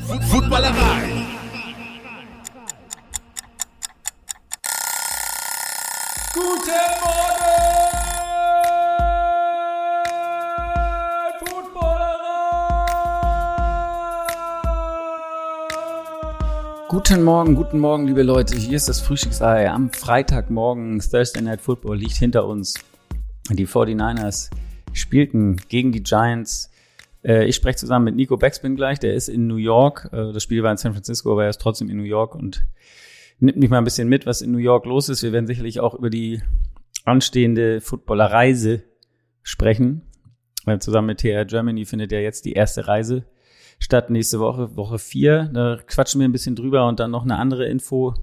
Footballerei. Guten Morgen, Footballerei. Guten Morgen, guten Morgen, liebe Leute. Hier ist das Frühstücksei. Am Freitagmorgen, Thursday Night Football liegt hinter uns. Die 49ers spielten gegen die Giants. Äh, ich spreche zusammen mit Nico Backspin gleich, der ist in New York. Äh, das Spiel war in San Francisco, aber er ist trotzdem in New York und nimmt mich mal ein bisschen mit, was in New York los ist. Wir werden sicherlich auch über die anstehende Footballerreise sprechen. Weil zusammen mit TR Germany findet ja jetzt die erste Reise statt nächste Woche, Woche vier. Da quatschen wir ein bisschen drüber und dann noch eine andere Info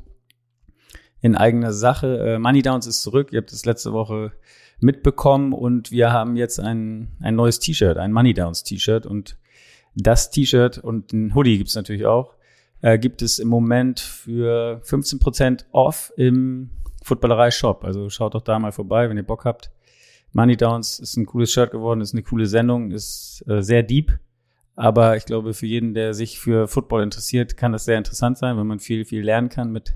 in eigener Sache. Äh, Money Downs ist zurück. Ihr habt das letzte Woche mitbekommen und wir haben jetzt ein, ein neues T-Shirt, ein Money Downs T-Shirt und das T-Shirt und ein Hoodie gibt's natürlich auch, äh, gibt es im Moment für 15% off im Footballerei Shop. Also schaut doch da mal vorbei, wenn ihr Bock habt. Money Downs ist ein cooles Shirt geworden, ist eine coole Sendung, ist äh, sehr deep. Aber ich glaube, für jeden, der sich für Football interessiert, kann das sehr interessant sein, weil man viel, viel lernen kann mit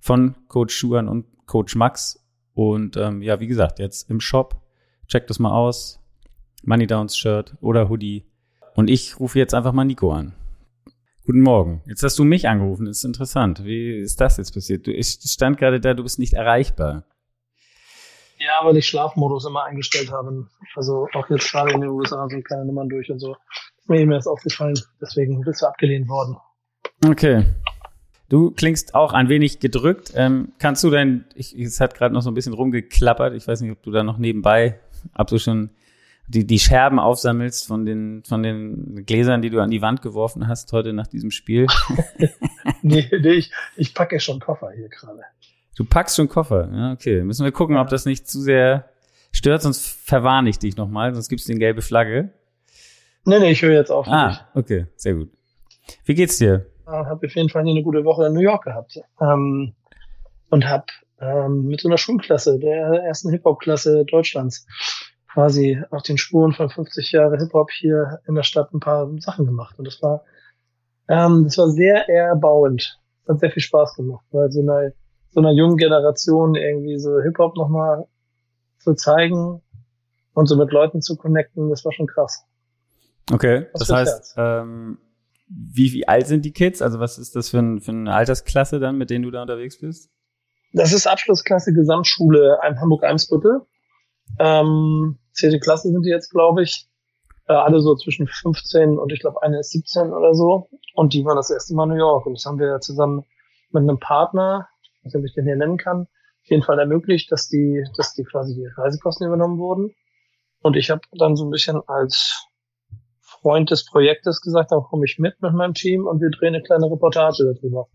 von Coach Schuhan und Coach Max. Und ähm, ja, wie gesagt, jetzt im Shop. Checkt das mal aus. Money Downs Shirt oder Hoodie. Und ich rufe jetzt einfach mal Nico an. Guten Morgen. Jetzt hast du mich angerufen. Das ist interessant. Wie ist das jetzt passiert? Du, ich stand gerade da, du bist nicht erreichbar. Ja, weil ich Schlafmodus immer eingestellt habe. Also auch jetzt gerade in den USA sind keine Nummern durch und so. Ist mir eben erst aufgefallen. Deswegen bist du abgelehnt worden. Okay. Du klingst auch ein wenig gedrückt. Ähm, kannst du denn, ich, es hat gerade noch so ein bisschen rumgeklappert. Ich weiß nicht, ob du da noch nebenbei, ob du schon die, die Scherben aufsammelst von den, von den Gläsern, die du an die Wand geworfen hast heute nach diesem Spiel. nee, nee, ich, ich packe schon Koffer hier gerade. Du packst schon Koffer. Ja, okay. Müssen wir gucken, ob das nicht zu sehr stört, sonst verwarne ich dich nochmal, sonst gibt's den gelbe Flagge. Nee, nee, ich höre jetzt auf. Ah, okay, sehr gut. Wie geht's dir? Habe auf jeden Fall eine gute Woche in New York gehabt. Ähm, und habe ähm, mit so einer Schulklasse, der ersten Hip-Hop-Klasse Deutschlands, quasi auf den Spuren von 50 Jahre Hip-Hop hier in der Stadt ein paar Sachen gemacht. Und das war, ähm, das war sehr erbauend. Das hat sehr viel Spaß gemacht, weil so eine, so einer jungen Generation irgendwie so Hip-Hop nochmal zu zeigen und so mit Leuten zu connecten, das war schon krass. Okay, das, das heißt, ähm, wie, wie alt sind die Kids? Also was ist das für, ein, für eine Altersklasse dann, mit denen du da unterwegs bist? Das ist Abschlussklasse Gesamtschule Hamburg-Eimsbüttel. Ähm, zehnte Klasse sind die jetzt, glaube ich. Äh, alle so zwischen 15 und ich glaube eine ist 17 oder so. Und die waren das erste Mal in New York. Und das haben wir zusammen mit einem Partner, ich ob ich den hier nennen kann, auf jeden Fall ermöglicht, dass die, dass die quasi die Reisekosten übernommen wurden. Und ich habe dann so ein bisschen als Freund des Projektes gesagt, dann komme ich mit mit meinem Team und wir drehen eine kleine Reportage darüber.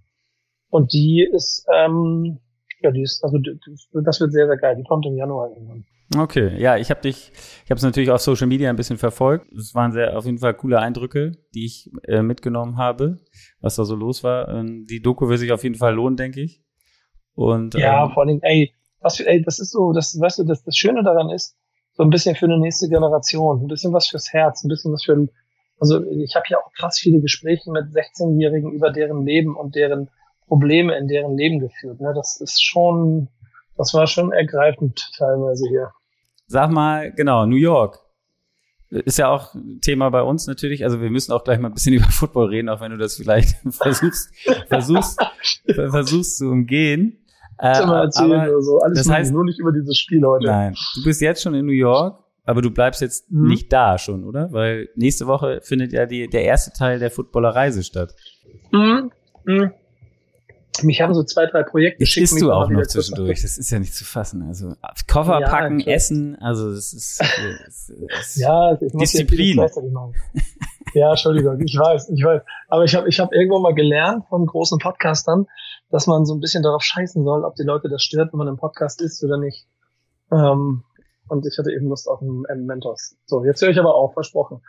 Und die ist, ähm, ja, die ist, also das wird sehr, sehr geil. Die kommt im Januar irgendwann. Okay, ja, ich habe dich, ich habe es natürlich auf Social Media ein bisschen verfolgt. Es waren sehr auf jeden Fall coole Eindrücke, die ich äh, mitgenommen habe, was da so los war. Ähm, die Doku wird sich auf jeden Fall lohnen, denke ich. Und ja, ähm, vor allem, ey, was, ey, das ist so, das, weißt du, das, das Schöne daran ist, so ein bisschen für eine nächste Generation, ein bisschen was fürs Herz, ein bisschen was für ein, also ich habe ja auch krass viele Gespräche mit 16-Jährigen über deren Leben und deren Probleme in deren Leben geführt. Ne? Das ist schon, das war schon ergreifend teilweise hier. Sag mal, genau, New York. Ist ja auch Thema bei uns natürlich. Also wir müssen auch gleich mal ein bisschen über Football reden, auch wenn du das vielleicht versuchst, versuchst, versuchst zu umgehen. Äh, erzählen oder so. Alles das heißt, nur nicht über dieses Spiel heute. Nein, du bist jetzt schon in New York, aber du bleibst jetzt mhm. nicht da schon, oder? Weil nächste Woche findet ja die, der erste Teil der Footballer-Reise statt. Mhm. Mhm. Mich haben so zwei, drei Projekte geschickt. Isst du auch noch zwischendurch, das ist ja nicht zu fassen. Also Koffer ja, packen, klar. essen, also das ist, das ist ja, ich Disziplin. ja, Entschuldigung, ich weiß, ich weiß. Aber ich habe ich hab irgendwo mal gelernt von großen Podcastern, dass man so ein bisschen darauf scheißen soll, ob die Leute das stört, wenn man im Podcast ist oder nicht. Ähm, und ich hatte eben Lust auf einen, einen Mentos. So, jetzt höre ich aber auf, versprochen.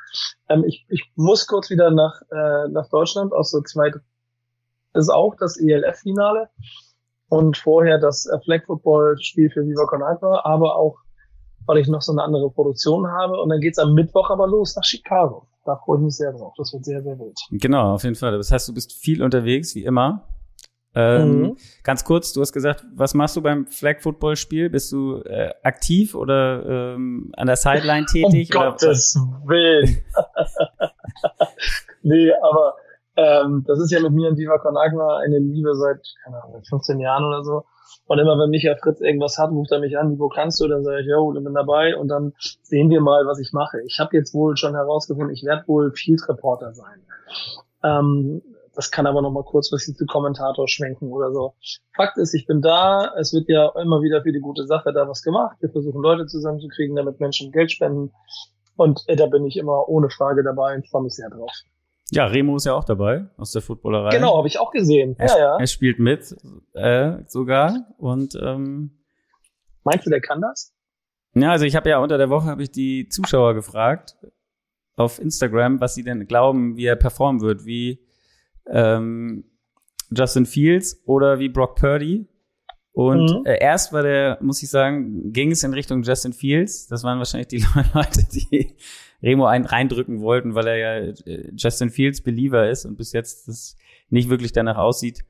Ähm, ich, ich muss kurz wieder nach, äh, nach Deutschland aus so zwei, das ist auch das ELF-Finale und vorher das äh, Flag Football-Spiel für Viva Con Agua, aber auch, weil ich noch so eine andere Produktion habe. Und dann geht's am Mittwoch aber los nach Chicago. da freue ich mich sehr drauf. Das wird sehr, sehr wild. Genau, auf jeden Fall. Das heißt, du bist viel unterwegs, wie immer. Ähm, Mhm. Ganz kurz, du hast gesagt, was machst du beim Flag Football Spiel? Bist du äh, aktiv oder ähm, an der Sideline tätig? um Gottes Willen. nee, aber ähm, das ist ja mit mir und Viva Con Agua eine Liebe seit, keine Ahnung, 15 Jahren oder so. Und immer wenn Micha Fritz irgendwas hat, ruft er mich an, wo kannst du? Dann sage ich, jo, ich bin dabei und dann sehen wir mal, was ich mache. Ich habe jetzt wohl schon herausgefunden, ich werde wohl Field Reporter sein. Ähm, das kann aber noch mal kurzfristig zu Kommentator schwenken oder so. Fakt ist, ich bin da. Es wird ja immer wieder für die gute Sache da was gemacht. Wir versuchen Leute zusammenzukriegen, damit Menschen Geld spenden. Und äh, da bin ich immer ohne Frage dabei und freue mich sehr drauf. Ja, Remo ist ja auch dabei aus der Footballerei. Genau, habe ich auch gesehen. Er, Ja, ja. er spielt mit äh, sogar und ähm, Meinst du, der kann das? ja, also ich habe ja unter der Woche habe ich die Zuschauer gefragt auf Instagram, was sie denn glauben, wie er performen wird, wie ähm, Justin Fields oder wie Brock Purdy. Und Mhm. äh, erst war der, muss ich sagen, ging es in Richtung Justin Fields. Das waren wahrscheinlich die Leute, die Remo einen reindrücken wollten, weil er ja äh, Justin Fields Believer ist und bis jetzt das nicht wirklich danach aussieht,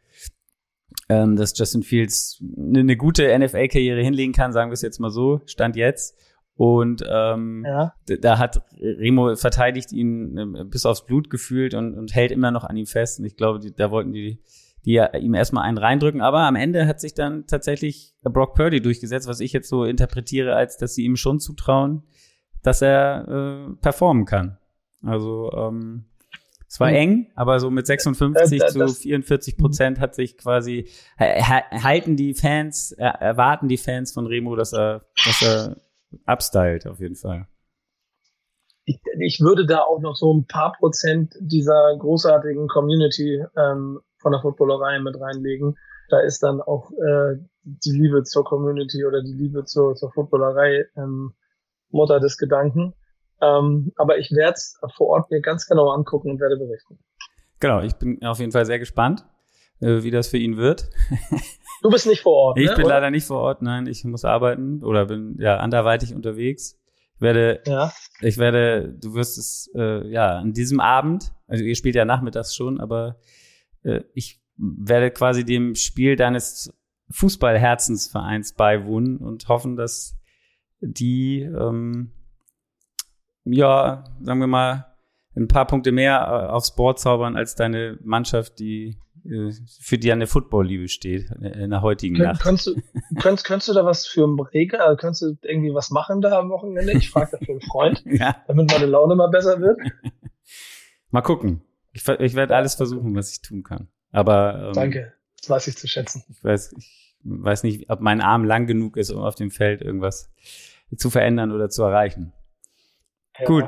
ähm, dass Justin Fields eine, eine gute NFL-Karriere hinlegen kann, sagen wir es jetzt mal so, stand jetzt. Und ähm, Ja. da hat Remo verteidigt ihn ähm, bis aufs Blut gefühlt und, und hält immer noch an ihm fest. Und ich glaube, die, da wollten die, die ja ihm erstmal einen reindrücken. Aber am Ende hat sich dann tatsächlich Brock Purdy durchgesetzt, was ich jetzt so interpretiere, als dass sie ihm schon zutrauen, dass er äh, performen kann. Also ähm, es war Mhm. eng, aber so mit 56 Äh, äh, zu das- 44 Prozent hat sich quasi ha- ha- halten die Fans, äh, erwarten die Fans von Remo, dass er, dass er upstylt auf jeden Fall. Ich, ich würde da auch noch so ein paar Prozent dieser großartigen Community ähm, von der Footballerei mit reinlegen. Da ist dann auch äh, die Liebe zur Community oder die Liebe zur, zur Footballerei ähm, Mutter des Gedanken. Ähm, aber ich werde es vor Ort mir ganz genau angucken und werde berichten. Genau, ich bin auf jeden Fall sehr gespannt, äh, wie das für ihn wird. Du bist nicht vor Ort. Ich ne, bin oder? leider nicht vor Ort, nein, ich muss arbeiten oder bin ja anderweitig unterwegs. Ich werde, Ja. ich werde, du wirst es äh, ja an diesem Abend, also ihr spielt ja nachmittags schon, aber äh, ich werde quasi dem Spiel deines Fußballherzensvereins beiwohnen und hoffen, dass die ähm, ja, sagen wir mal, ein paar Punkte mehr äh, aufs Board zaubern als deine Mannschaft, die für die eine Football-Liebe steht äh, in der heutigen Kön Nacht. kannst, du, kannst, kannst du da was für einen Reger, also kannst du irgendwie was machen da am Wochenende? Ich frage dafür einen Freund, Ja, damit meine Laune mal besser wird. mal gucken. Ich, ich werde alles versuchen, was ich tun kann. Aber ähm, Danke, das weiß ich zu schätzen. ich weiß, ich weiß nicht, ob mein Arm lang genug ist, um auf dem Feld irgendwas zu verändern oder zu erreichen. Ja. Gut.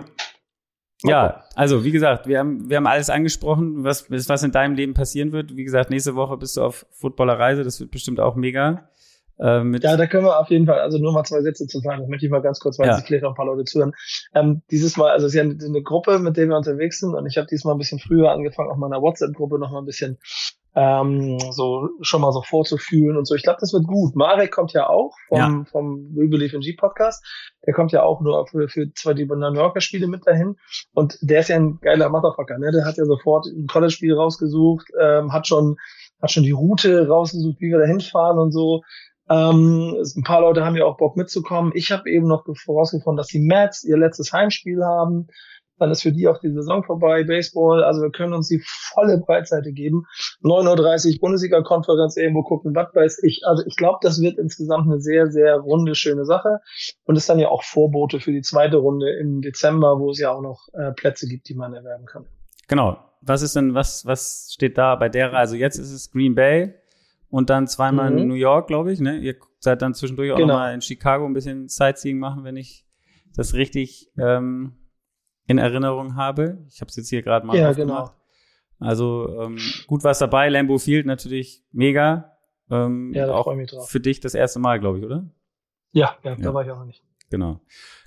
Ja, also wie gesagt, wir haben, wir haben alles angesprochen, was, was in deinem Leben passieren wird. Wie gesagt, nächste Woche bist du auf Footballerreise, das wird bestimmt auch mega. Äh, mit, Ja, da können wir auf jeden Fall, also nur mal zwei Sätze zu sagen, das möchte ich mal ganz kurz, weil Ja. sich vielleicht auch ein paar Leute zuhören. Ähm, dieses Mal, also es ist ja eine, eine Gruppe, mit der wir unterwegs sind und ich habe diesmal ein bisschen früher angefangen, auch meiner WhatsApp-Gruppe noch mal ein bisschen ähm, so schon mal so vorzufühlen und so. Ich glaube, das wird gut. Marek kommt ja auch vom, vom We Believe in G Podcast. Der kommt ja auch nur für, für zwei die New Yorker Spiele mit dahin. Und der ist ja ein geiler Motherfucker, ne? Der hat ja sofort ein College-Spiel rausgesucht, ähm, hat schon, hat schon die Route rausgesucht, wie wir da hinfahren und so. Ähm, ein paar Leute haben ja auch Bock mitzukommen. Ich habe eben noch vorausgefunden, dass die Mets ihr letztes Heimspiel haben. Dann ist für die auch die Saison vorbei, Baseball. Also wir können uns die volle Breitseite geben. 9.30 Uhr Bundesliga-Konferenz irgendwo gucken, was weiß ich. Also ich glaube, das wird insgesamt eine sehr, sehr runde, schöne Sache. Und ist dann ja auch Vorbote für die zweite Runde im Dezember, wo es ja auch noch äh, Plätze gibt, die man erwerben kann. Genau. Was ist denn, was, was steht da bei der Reise? Jetzt ist es Green Bay und dann zweimal Mhm. in New York, glaube ich. Ne? Ihr seid dann zwischendurch auch Genau. nochmal in Chicago ein bisschen Sightseeing machen, wenn ich das richtig ähm, in Erinnerung habe. Ich habe es jetzt hier gerade mal Ja, aufgemacht. Also ähm, gut was dabei. Lambeau Field natürlich mega. Ähm, Ja, da auch mich drauf. für dich das erste Mal, glaube ich, oder? Ja, ja, Ja. da war ich auch noch nicht. Genau.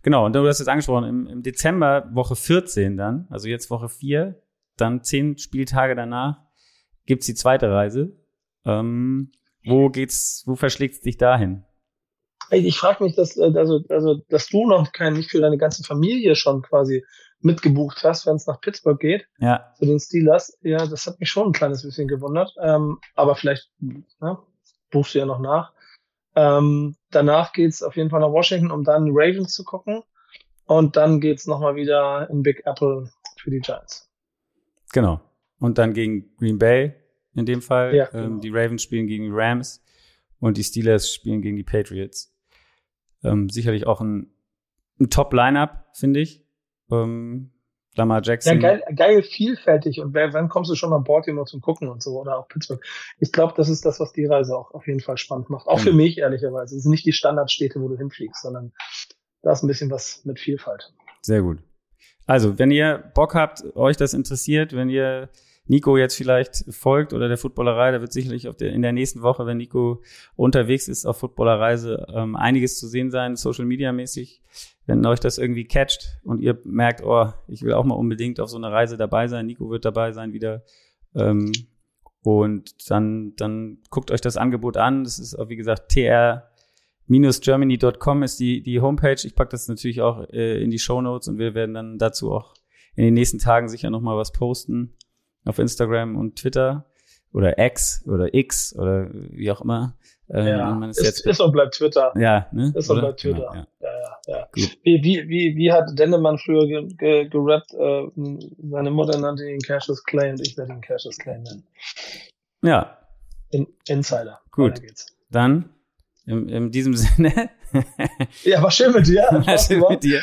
Genau, und du hast jetzt angesprochen, im, im Dezember, Woche 14 dann, also jetzt Woche 4, dann zehn Spieltage danach, gibt's die zweite Reise. Ähm, wo geht's, wo verschlägt's dich dahin? Ich frage mich, dass, äh, also, also, dass du noch kein, nicht für deine ganze Familie schon quasi mitgebucht hast, wenn es nach Pittsburgh geht, Ja, zu den Steelers. Ja, das hat mich schon ein kleines bisschen gewundert. Ähm, aber vielleicht ne, buchst du ja noch nach. Ähm, danach geht's auf jeden Fall nach Washington, um dann Ravens zu gucken. Und dann geht's nochmal wieder in Big Apple für die Giants. genau. Und dann gegen Green Bay in dem Fall. Ja, ähm, genau. die Ravens spielen gegen die Rams und die Steelers spielen gegen die Patriots. Ähm, sicherlich auch ein, ein Top-Lineup, finde ich. Ähm, Lamar Ja, Jackson. geil, geil vielfältig. Und wer, wann kommst du schon nach Baltimore zum Gucken und so oder auch Pittsburgh? Ich glaube, das ist das, was die Reise auch auf jeden Fall spannend macht. Auch für Mhm. mich, ehrlicherweise. Es sind nicht die Standardstädte, wo du hinfliegst, sondern da ist ein bisschen was mit Vielfalt. Sehr gut. Also, wenn ihr Bock habt, euch das interessiert, wenn ihr Nico jetzt vielleicht folgt oder der Footballerei, da wird sicherlich der, in der nächsten Woche, wenn Nico unterwegs ist auf Footballerreise, ähm, einiges zu sehen sein, Social Media mäßig. Wenn euch das irgendwie catcht und ihr merkt, oh, ich will auch mal unbedingt auf so einer Reise dabei sein, Nico wird dabei sein wieder. Ähm, und dann, dann guckt euch das Angebot an. Das ist, auch, wie gesagt, tr germany.com ist die, die Homepage. Ich packe das natürlich auch äh, in die Show Notes und wir werden dann dazu auch in den nächsten Tagen sicher noch mal was posten auf Instagram und Twitter oder X oder X oder wie auch immer. Ähm, ja, ist jetzt, ist und bleibt Twitter. ja, ne? Ist und Oder? bleibt Twitter. Genau, ja. Ja, ja, ja. Gut. Wie, wie, wie, wie hat Dennemann früher ge, ge, gerappt? Äh, seine Mutter nannte ihn Cassius Clay und ich werde ihn Cassius Clay nennen. ja, In, Insider. Gut. Dann in, in diesem Sinne. Ja, war schön mit dir. Spaß schön gemacht. mit dir.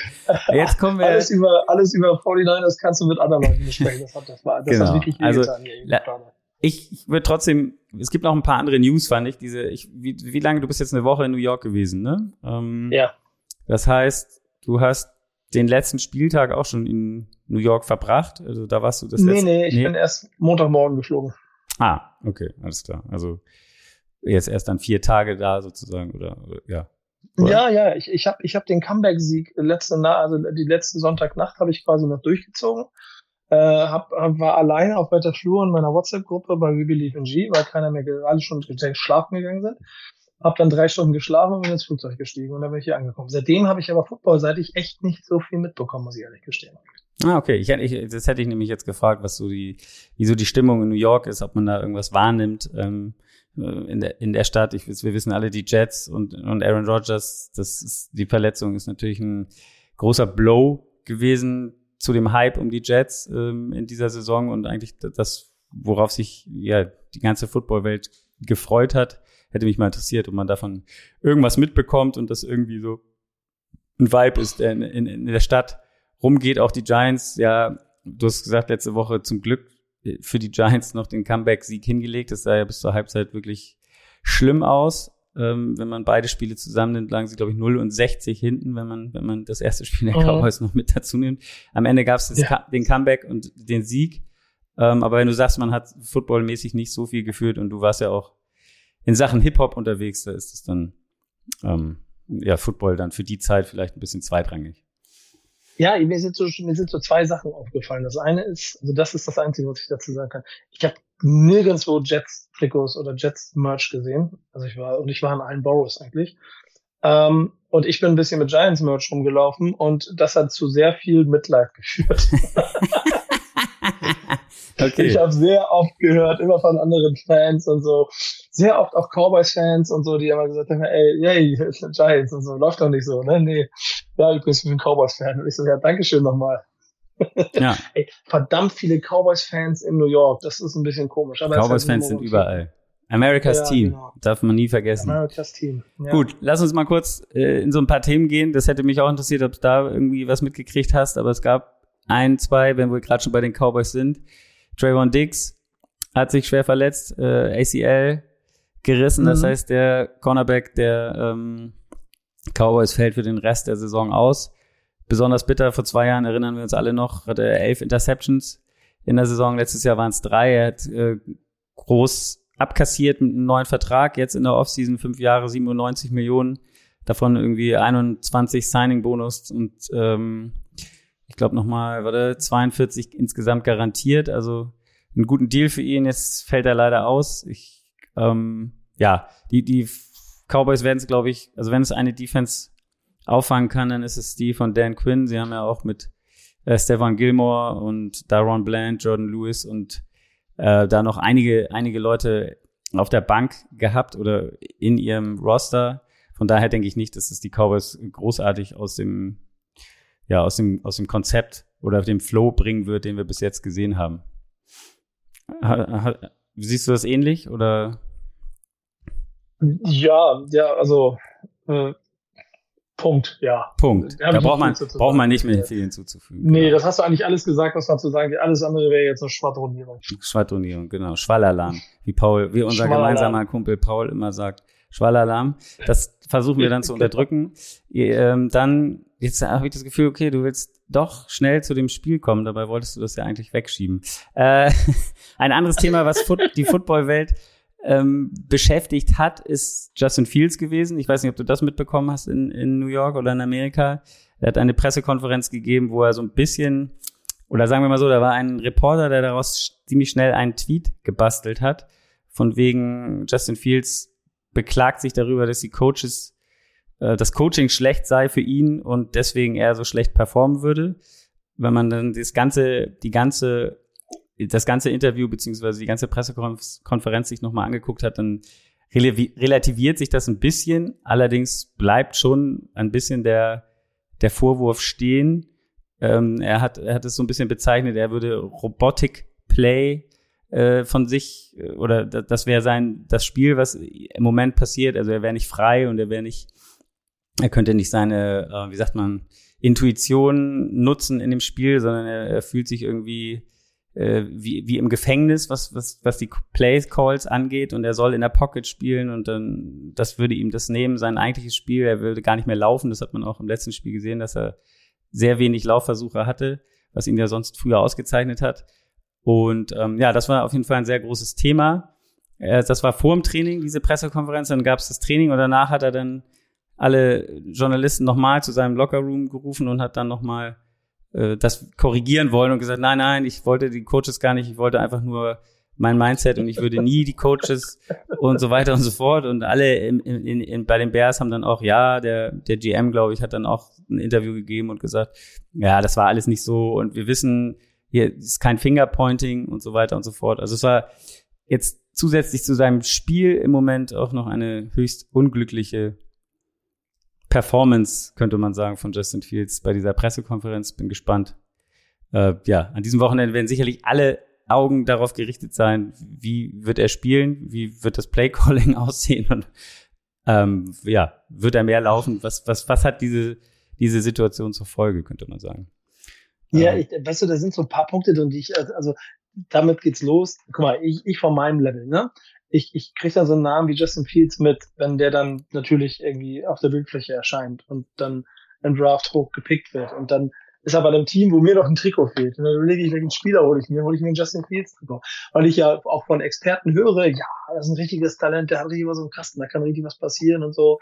Jetzt kommen wir. Alles über, alles über 49ers kannst du mit anderen Leuten besprechen. Das hat, das war, das Genau. hat wirklich Also, wehgetan hier. ich, ich würde trotzdem, es gibt noch ein paar andere News, fand ich. Diese, ich, wie, wie lange, du bist jetzt eine Woche in New York gewesen, ne? Ähm, Ja. Das heißt, du hast den letzten Spieltag auch schon in New York verbracht. Also da warst du das Nee, letzte. nee, ich bin erst Montagmorgen geflogen. Ah, okay, alles klar. Also jetzt erst dann vier Tage da sozusagen oder, ja. Oder? Ja, ja, ich, ich habe ich hab den Comeback-Sieg letzte Na also die letzte Sonntagnacht habe ich quasi noch durchgezogen. Äh, hab, war alleine auf weiter Flur in meiner WhatsApp-Gruppe bei We Believe in G, weil keiner mehr, ge- alle schon schlafen gegangen sind. Hab dann drei Stunden geschlafen und bin ins Flugzeug gestiegen und dann bin ich hier angekommen. Seitdem habe ich aber footballseitig echt nicht so viel mitbekommen, muss ich ehrlich gestehen. Ah, okay. Ich, hätte- ich, das hätte ich nämlich jetzt gefragt, was so die, wie so die Stimmung in New York ist, ob man da irgendwas wahrnimmt ähm, äh, in, der, in der Stadt. Ich, wir wissen alle, die Jets und, und Aaron Rodgers, das ist, die Verletzung ist natürlich ein großer Blow gewesen zu dem Hype um die Jets ähm, in dieser Saison und eigentlich das, worauf sich ja die ganze Footballwelt gefreut hat. Hätte mich mal interessiert, ob man davon irgendwas mitbekommt und das irgendwie so ein Vibe ist, der in, in, in der Stadt rumgeht. Auch die Giants, ja, du hast gesagt, letzte Woche zum Glück für die Giants noch den Comeback-Sieg hingelegt. Das sah ja bis zur Halbzeit wirklich schlimm aus. Ähm, wenn man beide Spiele zusammennimmt, lagen sie, glaube ich, 0 und 60 hinten, wenn man, wenn man das erste Spiel der Mhm. Cowboys noch mit dazu nimmt. Am Ende gab es Ja. den Comeback und den Sieg. Ähm, aber wenn du sagst, man hat footballmäßig nicht so viel geführt und du warst ja auch in Sachen Hip-Hop unterwegs, da ist es dann, ähm, ja, Football dann für die Zeit vielleicht ein bisschen zweitrangig. Ja, mir sind, so, mir sind so zwei Sachen aufgefallen. Das eine ist, also das ist das Einzige, was ich dazu sagen kann. Ich habe nirgendwo Jets-Trikots oder Jets-Merch gesehen. Also ich war, und ich war in allen Boroughs eigentlich. Ähm, und ich bin ein bisschen mit Giants-Merch rumgelaufen und das hat zu sehr viel Mitleid geführt. Okay. Ich habe sehr oft gehört, immer von anderen Fans und so, sehr oft auch Cowboys-Fans und so, die immer gesagt haben, ey, yay, Giants und so, läuft doch nicht so, ne? Nee. Ja, übrigens, ich bin ein Cowboys-Fan. Und ich so, ja, Dankeschön nochmal. ja, Ey, verdammt viele Cowboys-Fans in New York. Das ist ein bisschen komisch. Halt Cowboys-Fans sind überall. America's Ja, Team. genau. Darf man nie vergessen. America's Team. Ja. Gut, lass uns mal kurz äh, in so ein paar Themen gehen. Das hätte mich auch interessiert, ob du da irgendwie was mitgekriegt hast. Aber es gab ein, zwei, wenn wir gerade schon bei den Cowboys sind. Trayvon Diggs hat sich schwer verletzt, äh, ACL gerissen. Das Mhm. heißt, der Cornerback der ähm, Cowboys fällt für den Rest der Saison aus. Besonders bitter, vor zwei Jahren erinnern wir uns alle noch, hatte er elf Interceptions in der Saison. Letztes Jahr waren es drei. Er hat äh, groß abkassiert mit einem neuen Vertrag. Jetzt in der Offseason fünf Jahre 97 Millionen. Davon irgendwie 21 Signing-Bonus und ähm, ich glaube nochmal, warte, 42 insgesamt garantiert. Also einen guten Deal für ihn. Jetzt fällt er leider aus. Ich, ähm, ja, die, die Cowboys werden es, glaube ich, also wenn es eine Defense auffangen kann, dann ist es die von Dan Quinn. Sie haben ja auch mit äh, Stefan Gilmore und Daron Bland, Jordan Lewis und äh, da noch einige, einige Leute auf der Bank gehabt oder in ihrem Roster. Von daher denke ich nicht, dass es die Cowboys großartig aus dem, ja, aus dem, aus dem Konzept oder dem Flow bringen wird, den wir bis jetzt gesehen haben. Ha, ha, siehst du das ähnlich oder? Ja, ja, also äh, Punkt, ja. Punkt. Da, da braucht man, braucht man nicht mehr viel hinzuzufügen. Nee, genau. das hast du eigentlich alles gesagt, was man zu sagen Alles andere wäre jetzt eine Schwadronierung. Schwadronierung, genau. Schwallalarm. Wie Paul, wie unser gemeinsamer Kumpel Paul immer sagt. Schwallalarm. Das versuchen wir dann zu unterdrücken. Ähm, dann, jetzt habe ich das Gefühl, okay, du willst doch schnell zu dem Spiel kommen. Dabei wolltest du das ja eigentlich wegschieben. Äh, ein anderes Thema, was die Footballwelt ähm, beschäftigt hat, ist Justin Fields gewesen. Ich weiß nicht, ob du das mitbekommen hast in, in New York oder in Amerika. Er hat eine Pressekonferenz gegeben, wo er so ein bisschen, oder sagen wir mal so, da war ein Reporter, der daraus ziemlich schnell einen Tweet gebastelt hat, von wegen Justin Fields beklagt sich darüber, dass die Coaches, äh, das Coaching schlecht sei für ihn und deswegen er so schlecht performen würde. Wenn man dann das ganze, die ganze das ganze Interview beziehungsweise die ganze Pressekonferenz sich nochmal angeguckt hat, dann relativiert sich das ein bisschen. Allerdings bleibt schon ein bisschen der, der Vorwurf stehen. Ähm, er, hat, er hat es so ein bisschen bezeichnet, er würde Robotic Play äh, von sich äh, oder das wäre sein das Spiel, was im Moment passiert. Also er wäre nicht frei und er wäre nicht, er könnte nicht seine, äh, wie sagt man, Intuition nutzen in dem Spiel, sondern er, er fühlt sich irgendwie äh, wie, wie im Gefängnis, was, was, was die Play Calls angeht und er soll in der Pocket spielen und dann, das würde ihm das nehmen, sein eigentliches Spiel, er würde gar nicht mehr laufen, das hat man auch im letzten Spiel gesehen, dass er sehr wenig Laufversuche hatte, was ihn ja sonst früher ausgezeichnet hat. Und ähm, ja, das war auf jeden Fall ein sehr großes Thema. Äh, das war vor dem Training, diese Pressekonferenz, dann gab es das Training und danach hat er dann alle Journalisten nochmal zu seinem Lockerroom gerufen und hat dann nochmal äh, das korrigieren wollen und gesagt, nein, nein, ich wollte die Coaches gar nicht, ich wollte einfach nur mein Mindset und ich würde nie die Coaches und so weiter und so fort. Und alle in, in, in, bei den Bears haben dann auch, ja, der, der GM, glaube ich, hat dann auch ein Interview gegeben und gesagt, ja, das war alles nicht so und wir wissen, hier ist kein Fingerpointing und so weiter und so fort. Also es war jetzt zusätzlich zu seinem Spiel im Moment auch noch eine höchst unglückliche Performance, könnte man sagen, von Justin Fields bei dieser Pressekonferenz. Bin gespannt. Äh, ja, an diesem Wochenende werden sicherlich alle Augen darauf gerichtet sein, wie wird er spielen, wie wird das Playcalling aussehen und ähm, ja, wird er mehr laufen? Was, was, was hat diese, diese Situation zur Folge, könnte man sagen? Ja, ähm. ich, weißt du, da sind so ein paar Punkte drin, die ich, also damit geht's los. Guck mal, ich, ich von meinem Level, ne? Ich, ich kriege dann so einen Namen wie Justin Fields mit, wenn der dann natürlich irgendwie auf der Bildfläche erscheint und dann im Draft hoch gepickt wird. Und dann ist er bei einem Team, wo mir noch ein Trikot fehlt. Und dann überlege ich, welchen Spieler hole ich mir, hole ich mir einen Justin Fields Trikot. Weil ich ja auch von Experten höre, ja, das ist ein richtiges Talent, der hat richtig was im Kasten, da kann richtig was passieren und so.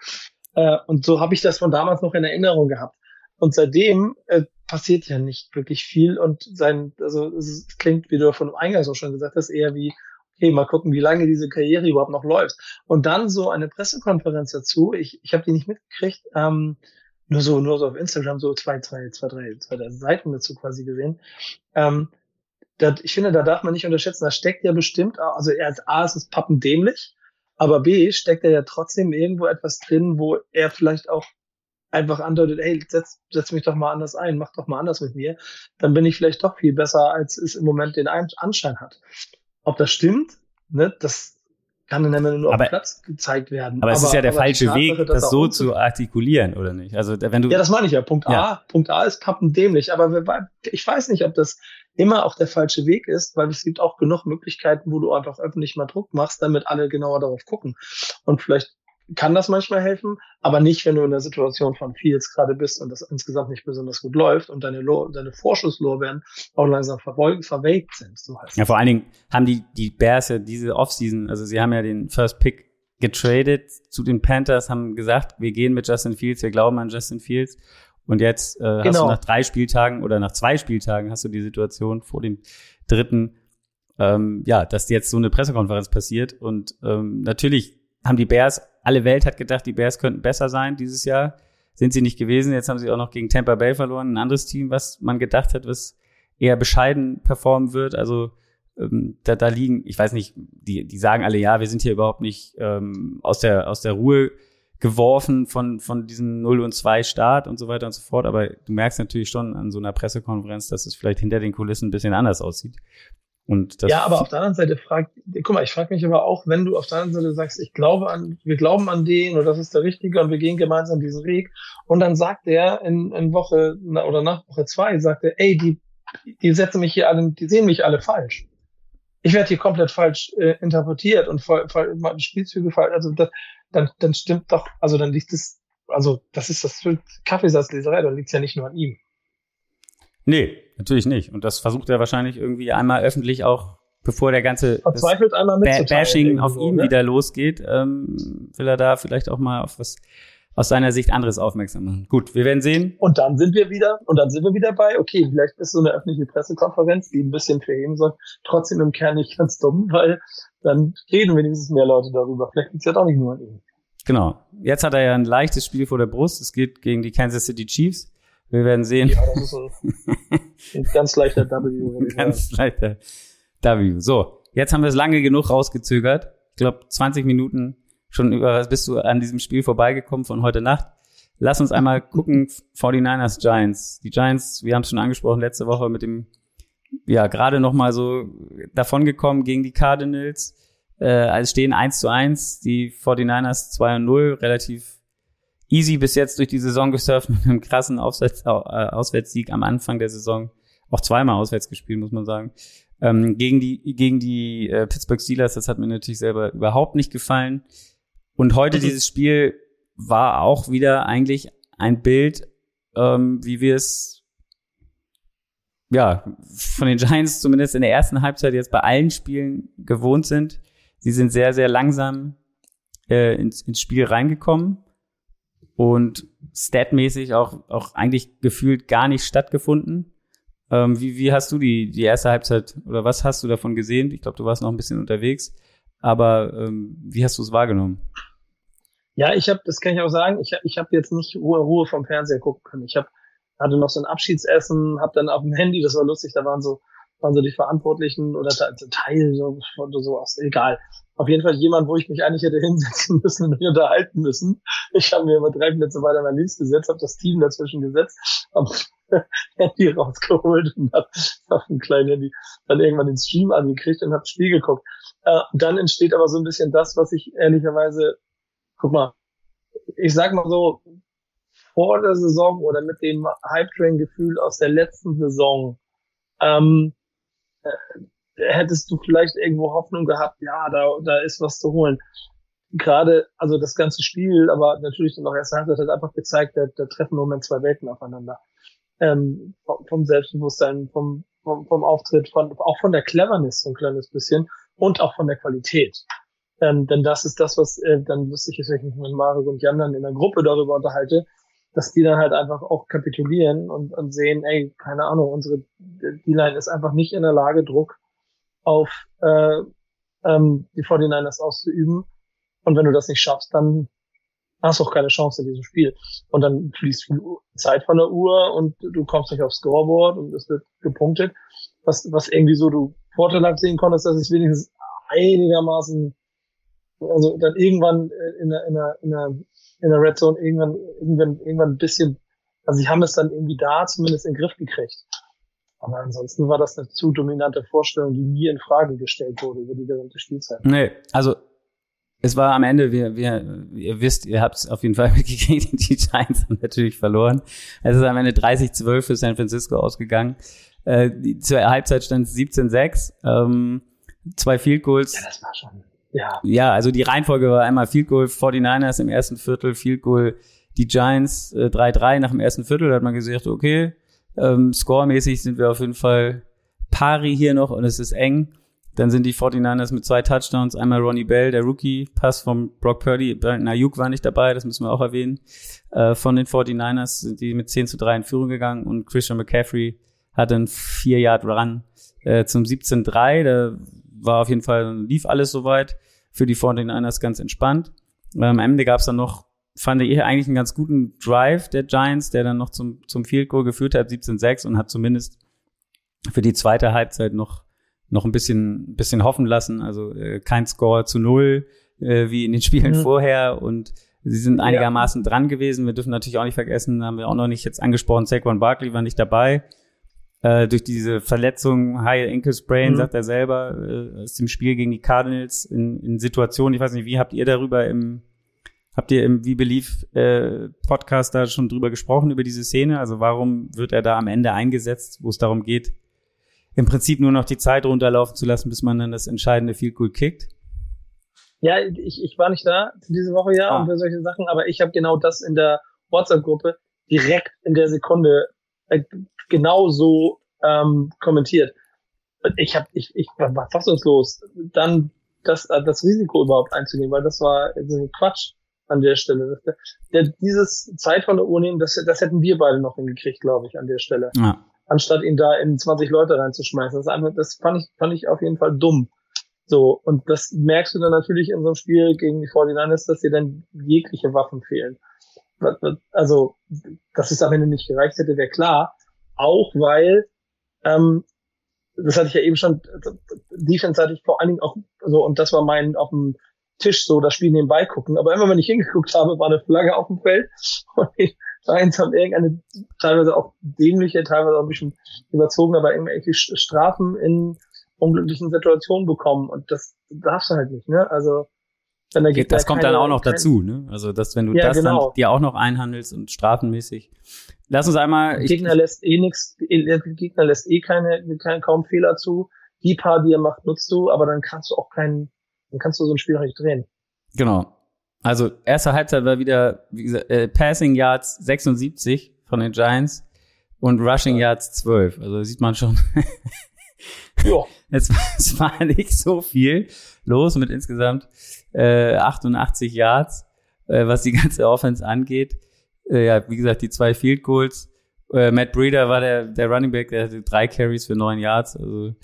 Äh, und so habe ich das von damals noch in Erinnerung gehabt. Und seitdem äh, passiert ja nicht wirklich viel und sein, also es klingt, wie du von Eingangs auch schon gesagt hast, eher wie okay, mal gucken, wie lange diese Karriere überhaupt noch läuft. Und dann so eine Pressekonferenz dazu, ich, ich habe die nicht mitgekriegt, ähm, nur so, nur so auf Instagram so zwei, zwei, zwei, drei, zwei, drei Seiten dazu quasi gesehen. Ähm, das, ich finde, da darf man nicht unterschätzen, da steckt ja bestimmt, also er als A ist es pappendämlich, aber B steckt er ja trotzdem irgendwo etwas drin, wo er vielleicht auch einfach andeutet, hey, setz, setz mich doch mal anders ein, mach doch mal anders mit mir, dann bin ich vielleicht doch viel besser, als es im Moment den Anschein hat. Ob das stimmt, ne, das kann dann immer nur aber, auf dem Platz gezeigt werden. Aber, aber es ist ja der falsche Tatsache, Weg, das so zu artikulieren, oder nicht? Also wenn du ja, das meine ich ja. Punkt ja. A, Punkt A ist pappendämlich. Aber ich weiß nicht, ob das immer auch der falsche Weg ist, weil es gibt auch genug Möglichkeiten, wo du einfach öffentlich mal Druck machst, damit alle genauer darauf gucken. Und vielleicht kann das manchmal helfen, aber nicht, wenn du in der Situation von Fields gerade bist und das insgesamt nicht besonders gut läuft und deine, Lo deine Vorschusslorbeeren auch langsam verwelkt sind. So heißt ja, vor allen Dingen haben die, die Bears ja diese Offseason, also sie haben ja den First Pick getradet zu den Panthers, haben gesagt, wir gehen mit Justin Fields, wir glauben an Justin Fields. Und jetzt äh, genau. hast du nach drei Spieltagen oder nach zwei Spieltagen hast du die Situation vor dem dritten, ähm, ja, dass jetzt so eine Pressekonferenz passiert. Und ähm, natürlich haben die Bears alle Welt hat gedacht, die Bears könnten besser sein dieses Jahr. sind sie nicht gewesen. Jetzt haben sie auch noch gegen Tampa Bay verloren, ein anderes Team, was man gedacht hat, was eher bescheiden performen wird. Also ähm, da, da liegen, ich weiß nicht, die, die sagen alle, ja, wir sind hier überhaupt nicht ähm, aus, der, aus der Ruhe geworfen von, von diesem 0 und 2 Start und so weiter und so fort. Aber du merkst natürlich schon an so einer Pressekonferenz, dass es vielleicht hinter den Kulissen ein bisschen anders aussieht. Und das ja, aber auf der anderen Seite fragt, guck mal, ich frage mich aber auch, wenn du auf der anderen Seite sagst, ich glaube an, wir glauben an den und das ist der Richtige und wir gehen gemeinsam diesen Weg. Und dann sagt er in, in Woche oder nach Woche zwei, sagt er, ey, die, die setzen mich hier alle, die sehen mich alle falsch. Ich werde hier komplett falsch äh, interpretiert und voll, voll, Spielzüge falsch. Also das, dann, dann stimmt doch, also dann liegt es, also das ist das Kaffeesatzleserei, dann liegt es ja nicht nur an ihm. Nee, natürlich nicht. Und das versucht er wahrscheinlich irgendwie einmal öffentlich auch, bevor der ganze Verzweifelt einmal ba Bashing auf ihn ne? wieder losgeht, ähm, will er da vielleicht auch mal auf was aus seiner Sicht anderes aufmerksam machen. Gut, wir werden sehen. Und dann sind wir wieder, und dann sind wir wieder bei, okay, vielleicht ist so eine öffentliche Pressekonferenz, die ein bisschen verheben soll, trotzdem im Kern nicht ganz dumm, weil dann reden wenigstens mehr Leute darüber. Vielleicht liegt es ja doch nicht nur an ihm. Genau. Jetzt hat er ja ein leichtes Spiel vor der Brust. Es geht gegen die Kansas City Chiefs. Wir werden sehen. Ja, das ist ein, ganz leichter W. ganz leichter W. So, jetzt haben wir es lange genug rausgezögert. Ich glaube, 20 Minuten schon über, bist du an diesem Spiel vorbeigekommen von heute Nacht. Lass uns einmal gucken, 49ers Giants. Die Giants, wir haben es schon angesprochen, letzte Woche mit dem, ja, gerade noch mal so davongekommen gegen die Cardinals. Äh, also stehen 1 zu 1, die 49ers 2 und 0, relativ easy bis jetzt durch die Saison gesurft mit einem krassen Auswärts, äh, Auswärtssieg am Anfang der Saison. Auch zweimal auswärts gespielt, muss man sagen. Ähm, gegen die, gegen die äh, Pittsburgh Steelers, das hat mir natürlich selber überhaupt nicht gefallen. Und heute mhm. dieses Spiel war auch wieder eigentlich ein Bild, ähm, wie wir es ja von den Giants zumindest in der ersten Halbzeit jetzt bei allen Spielen gewohnt sind. Sie sind sehr, sehr langsam äh, ins, ins Spiel reingekommen und statmäßig auch, auch eigentlich gefühlt gar nicht stattgefunden. Ähm, wie, wie hast du die, die erste Halbzeit oder was hast du davon gesehen? Ich glaube, du warst noch ein bisschen unterwegs, aber ähm, wie hast du es wahrgenommen? Ja, ich habe, das kann ich auch sagen, ich, ich habe jetzt nicht Ruhe, Ruhe vom Fernseher gucken können. Ich hab, hatte noch so ein Abschiedsessen, habe dann auf dem Handy, das war lustig, da waren so waren so die Verantwortlichen oder Teil so, so sowas, egal. Auf jeden Fall jemand, wo ich mich eigentlich hätte hinsetzen müssen und mich unterhalten müssen. Ich habe mir immer drei Plätze weiter nach links gesetzt, habe das Team dazwischen gesetzt, habe Handy rausgeholt und habe auf dem kleinen Handy dann irgendwann den Stream angekriegt und habe das Spiel geguckt. Äh, dann entsteht aber so ein bisschen das, was ich ehrlicherweise, guck mal, ich sag mal so, vor der Saison oder mit dem Hype-Train-Gefühl aus der letzten Saison, ähm, äh, hättest du vielleicht irgendwo Hoffnung gehabt, ja, da, da ist was zu holen. Gerade, also das ganze Spiel, aber natürlich dann auch erst hat hat einfach gezeigt, da, da treffen im Moment zwei Welten aufeinander. Ähm, vom Selbstbewusstsein, vom, vom, vom Auftritt, von, auch von der Cleverness so ein kleines bisschen und auch von der Qualität. Ähm, denn das ist das, was äh, dann wüsste ich, wenn ich mich mit Mario und Jan dann in der Gruppe darüber unterhalte, dass die dann halt einfach auch kapitulieren und, und sehen, ey, keine Ahnung, unsere D-Line ist einfach nicht in der Lage, Druck auf äh, ähm, die 49ers auszuüben. Und wenn du das nicht schaffst, dann hast du auch keine Chance in diesem Spiel. Und dann fließt viel Zeit von der Uhr und du kommst nicht aufs Scoreboard und es wird gepunktet. Was, was irgendwie so du vorteilhaft sehen konntest, dass es wenigstens einigermaßen, also dann irgendwann in der, in der, in der in der Red Zone irgendwann, irgendwann, irgendwann ein bisschen, also sie haben es dann irgendwie da zumindest in den Griff gekriegt. Aber ansonsten war das eine zu dominante Vorstellung, die nie in Frage gestellt wurde über die gesamte Spielzeit. Nee, also es war am Ende, wir, wir, ihr wisst, ihr habt es auf jeden Fall mitgekriegt, die Giants haben natürlich verloren. Es ist am Ende 30-12 für San Francisco ausgegangen. Äh, die, zur Halbzeit stand 17-6. Ähm, zwei Field Goals. Ja, das war schon ja. Ja, also die Reihenfolge war einmal Field Goal 49ers im ersten Viertel, Field Goal die Giants 3-3 äh, nach dem ersten Viertel. Da hat man gesagt, okay, ähm, scoremäßig sind wir auf jeden Fall pari hier noch und es ist eng. Dann sind die 49ers mit zwei Touchdowns. Einmal Ronnie Bell, der Rookie, Pass vom Brock Purdy. Brandon Ayuk war nicht dabei, das müssen wir auch erwähnen. Äh, von den 49ers sind die mit 10 zu 3 in Führung gegangen und Christian McCaffrey hatte einen 4-Yard-Run äh, zum 17-3. Da war auf jeden Fall, lief alles soweit. Für die 49ers ganz entspannt. Ähm, am Ende gab es dann noch fand ich eigentlich einen ganz guten Drive der Giants, der dann noch zum, zum Field Goal geführt hat, 17-6 und hat zumindest für die zweite Halbzeit noch, noch ein bisschen, bisschen hoffen lassen. Also äh, kein Score zu null, äh, wie in den Spielen mhm. vorher und sie sind einigermaßen ja. dran gewesen. Wir dürfen natürlich auch nicht vergessen, haben wir auch noch nicht jetzt angesprochen, Saquon Barkley war nicht dabei. Äh, durch diese Verletzung, High Ankle Sprain, mhm. sagt er selber, äh, aus dem Spiel gegen die Cardinals in, in Situationen, ich weiß nicht, wie habt ihr darüber im, habt ihr im Wie Belief äh, Podcast da schon drüber gesprochen, über diese Szene? Also warum wird er da am Ende eingesetzt, wo es darum geht, im Prinzip nur noch die Zeit runterlaufen zu lassen, bis man dann das entscheidende Field Goal kickt? Ja, ich, ich war nicht da diese Woche ja ah. und für solche Sachen, aber ich habe genau das in der WhatsApp-Gruppe direkt in der Sekunde äh, genau so ähm, kommentiert. Ich habe, ich, ich war fassungslos, dann das, äh, das Risiko überhaupt einzugehen, weil das war Quatsch an der Stelle. Das, der, dieses Zeit von der Uhr nehmen, das, das hätten wir beide noch hingekriegt, glaube ich, an der Stelle. Ja. Anstatt ihn da in 20 Leute reinzuschmeißen. Das, einfach, das fand ich, fand ich auf jeden Fall dumm. So, und das merkst du dann natürlich in so einem Spiel gegen die 49ers, dass dir dann jegliche Waffen fehlen. Also, dass es am Ende nicht gereicht hätte, wäre klar auch weil, ähm, das hatte ich ja eben schon, Defense hatte ich vor allen Dingen auch so, und das war mein auf dem Tisch so, das Spiel nebenbei gucken. Aber immer wenn ich hingeguckt habe, war eine Flagge auf dem Feld und die Giants haben irgendeine teilweise auch dämliche, teilweise auch ein bisschen überzogen, aber irgendwelche Strafen in unglücklichen Situationen bekommen und das darfst du halt nicht, ne? Also wenn da geht das kommt keine, dann auch noch dazu, ne? Also dass wenn du ja, das genau. dann dir auch noch einhandelst und strafenmäßig Lass uns einmal. Gegner lässt eh nichts, Gegner lässt eh keine, keine, kaum Fehler zu. Die paar, die er macht, nutzt du, aber dann kannst du auch keinen, dann kannst du so ein Spiel nicht drehen. Genau. Also erste Halbzeit war wieder, wie gesagt, äh, Passing Yards 76 von den Giants und Rushing ja. Yards 12. Also sieht man schon. ja. Es, es, war nicht so viel los mit insgesamt äh, 88 Yards, äh, was die ganze Offense angeht. Äh, ja, wie gesagt, die zwei Field Goals. Äh, Matt Breeder war der, der Running Back, der hatte drei Carries für neun Yards. Also,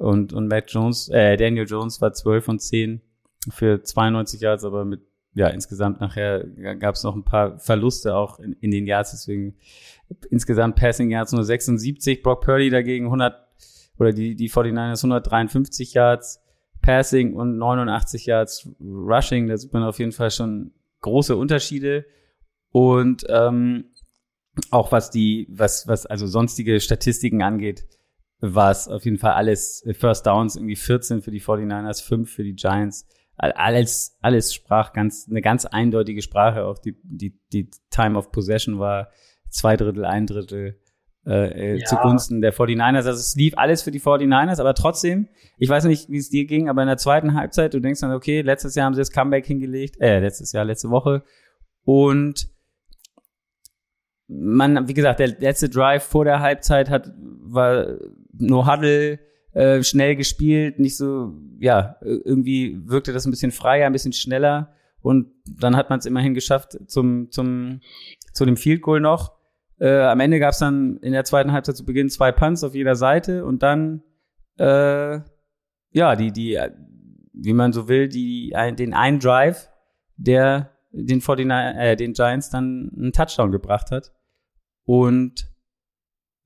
und, und Matt Jones, äh, Daniel Jones war zwölf und zehn für 92 Yards, aber mit, ja, insgesamt nachher gab es noch ein paar Verluste auch in, in den Yards, deswegen insgesamt Passing Yards nur 76, Brock Purdy dagegen 100, oder die, die 49ers 153 Yards Passing und 89 Yards Rushing, da sieht man auf jeden Fall schon große Unterschiede. Und ähm, auch was die, was, was also sonstige Statistiken angeht, war es auf jeden Fall alles First Downs, irgendwie 14 für die 49ers, 5 für die Giants. Alles, alles sprach ganz, eine ganz eindeutige Sprache. Auch die, die, die Time of Possession war zwei Drittel, ein Drittel äh, äh ja. zugunsten der 49ers. Also es lief alles für die 49ers, aber trotzdem, ich weiß nicht, wie es dir ging, aber in der zweiten Halbzeit, du denkst dann, okay, letztes Jahr haben sie das Comeback hingelegt, äh, letztes Jahr, letzte Woche. Und man, wie gesagt, der letzte Drive vor der Halbzeit hat, war nur Huddle, äh, schnell gespielt, nicht so, ja, irgendwie wirkte das ein bisschen freier, ein bisschen schneller und dann hat man es immerhin geschafft zum, zum, zu dem Field Goal noch. Äh, am Ende gab es dann in der zweiten Halbzeit zu Beginn zwei Punts auf jeder Seite und dann, äh, ja, die, die, wie man so will, die, den einen Drive, der den, 49, äh, den Giants dann einen Touchdown gebracht hat. Und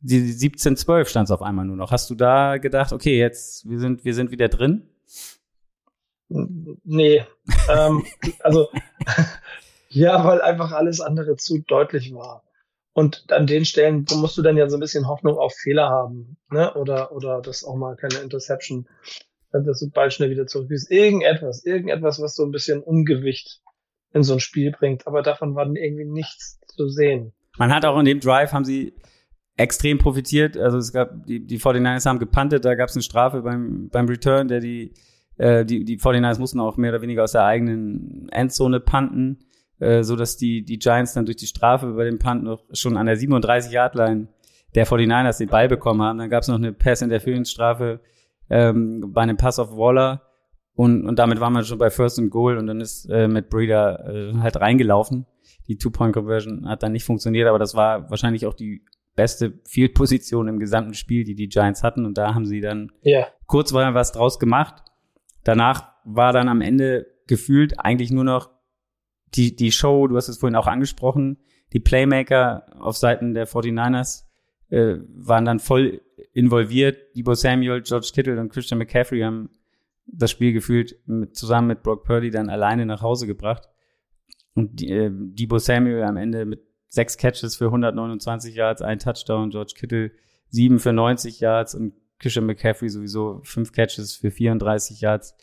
die 17-12 stand es auf einmal nur noch. Hast du da gedacht, okay, jetzt, wir sind, wir sind wieder drin? Nee. ähm, also, ja, weil einfach alles andere zu deutlich war. Und an den Stellen musst du dann ja so ein bisschen Hoffnung auf Fehler haben, ne? Oder, oder das auch mal keine Interception, dass du bald schnell wieder zurück bist. Irgendetwas, irgendetwas, was so ein bisschen Ungewicht in so ein Spiel bringt. Aber davon war dann irgendwie nichts zu sehen. Man hat auch in dem Drive haben sie extrem profitiert. Also es gab, die, die 49ers haben gepantet, da gab es eine Strafe beim, beim Return, der die, äh, die, die 49ers mussten auch mehr oder weniger aus der eigenen Endzone panten, äh, so dass die, die Giants dann durch die Strafe bei dem Punt noch schon an der 37-Yard-Line der 49ers den Ball bekommen haben. Dann gab es noch eine Pass-Interference-Strafe ähm, bei einem Pass auf Waller und, und damit war man schon bei First and Goal und dann ist äh, Matt Breeder äh, halt reingelaufen die Two-Point-Conversion hat dann nicht funktioniert, aber das war wahrscheinlich auch die beste Field-Position im gesamten Spiel, die die Giants hatten. Und da haben sie dann kurz mal was draus gemacht. Danach war dann am Ende gefühlt eigentlich nur noch die, die Show, du hast es vorhin auch angesprochen, die Playmaker auf Seiten der 49ers äh, waren dann voll involviert. Debo Samuel, George Kittle und Christian McCaffrey haben das Spiel gefühlt mit, zusammen mit Brock Purdy dann alleine nach Hause gebracht. Und die, äh, Debo Samuel am Ende mit sechs Catches für 129 Yards, ein Touchdown, George Kittle sieben für 90 Yards und Christian McCaffrey sowieso fünf Catches für 34 Yards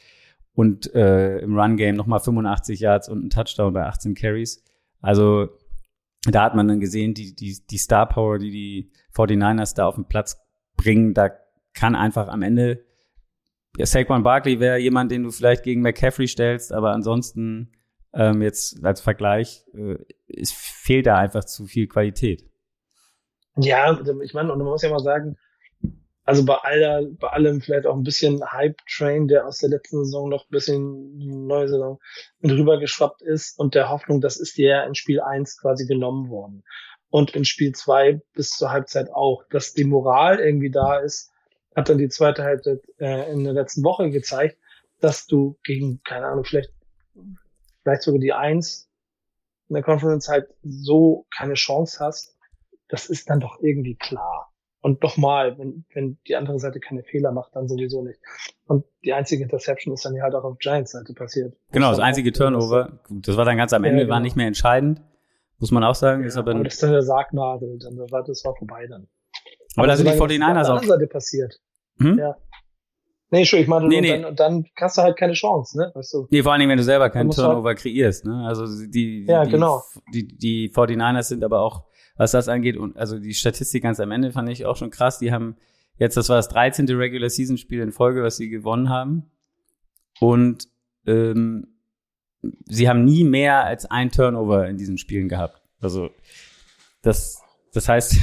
und äh, im Run-Game nochmal 85 Yards und ein Touchdown bei 18 Carries. Also da hat man dann gesehen, die, die, die Star Power, die die 49ers da auf den Platz bringen, da kann einfach am Ende ja, Saquon Barkley wäre jemand, den du vielleicht gegen McCaffrey stellst, aber ansonsten ähm, jetzt als Vergleich, äh, es fehlt da einfach zu viel Qualität. Ja, ich meine, und man muss ja mal sagen, also bei aller, bei allem vielleicht auch ein bisschen Hype-Train, der aus der letzten Saison noch ein bisschen neue Saison mit rübergeschwappt ist und der Hoffnung, das ist ja in Spiel 1 quasi genommen worden. Und in Spiel 2 bis zur Halbzeit auch. Dass die Moral irgendwie da ist, hat dann die zweite Halbzeit äh, in der letzten Woche gezeigt, dass du gegen, keine Ahnung, vielleicht, vielleicht sogar die Eins in der Conference halt so keine Chance hast. Das ist dann doch irgendwie klar. Und nochmal, wenn, wenn die andere Seite keine Fehler macht, dann sowieso nicht. Und die einzige Interception ist dann halt auch auf Giants Seite passiert. Genau, das einzige Turnover. Das war dann ganz am Ende, ja, genau. war nicht mehr entscheidend. Muss man auch sagen. Ja, ist aber, aber das ist dann der Sargnadel, dann war, das war vorbei dann. Aber, aber da sind die 49ers auch. Seite passiert. Hm? Ja. Nee, schon, ich meine, nee, und, nee. Dann, und dann hast du halt keine Chance, ne? Weißt du? Nee, vor allen Dingen, wenn du selber keinen Turnover halt kreierst, ne? Also die, ja, die, genau. die, die 49ers sind aber auch, was das angeht, und also die Statistik ganz am Ende fand ich auch schon krass. Die haben jetzt, das war das 13. Regular Season Spiel in Folge, was sie gewonnen haben. Und ähm, sie haben nie mehr als ein Turnover in diesen Spielen gehabt. Also das, das heißt,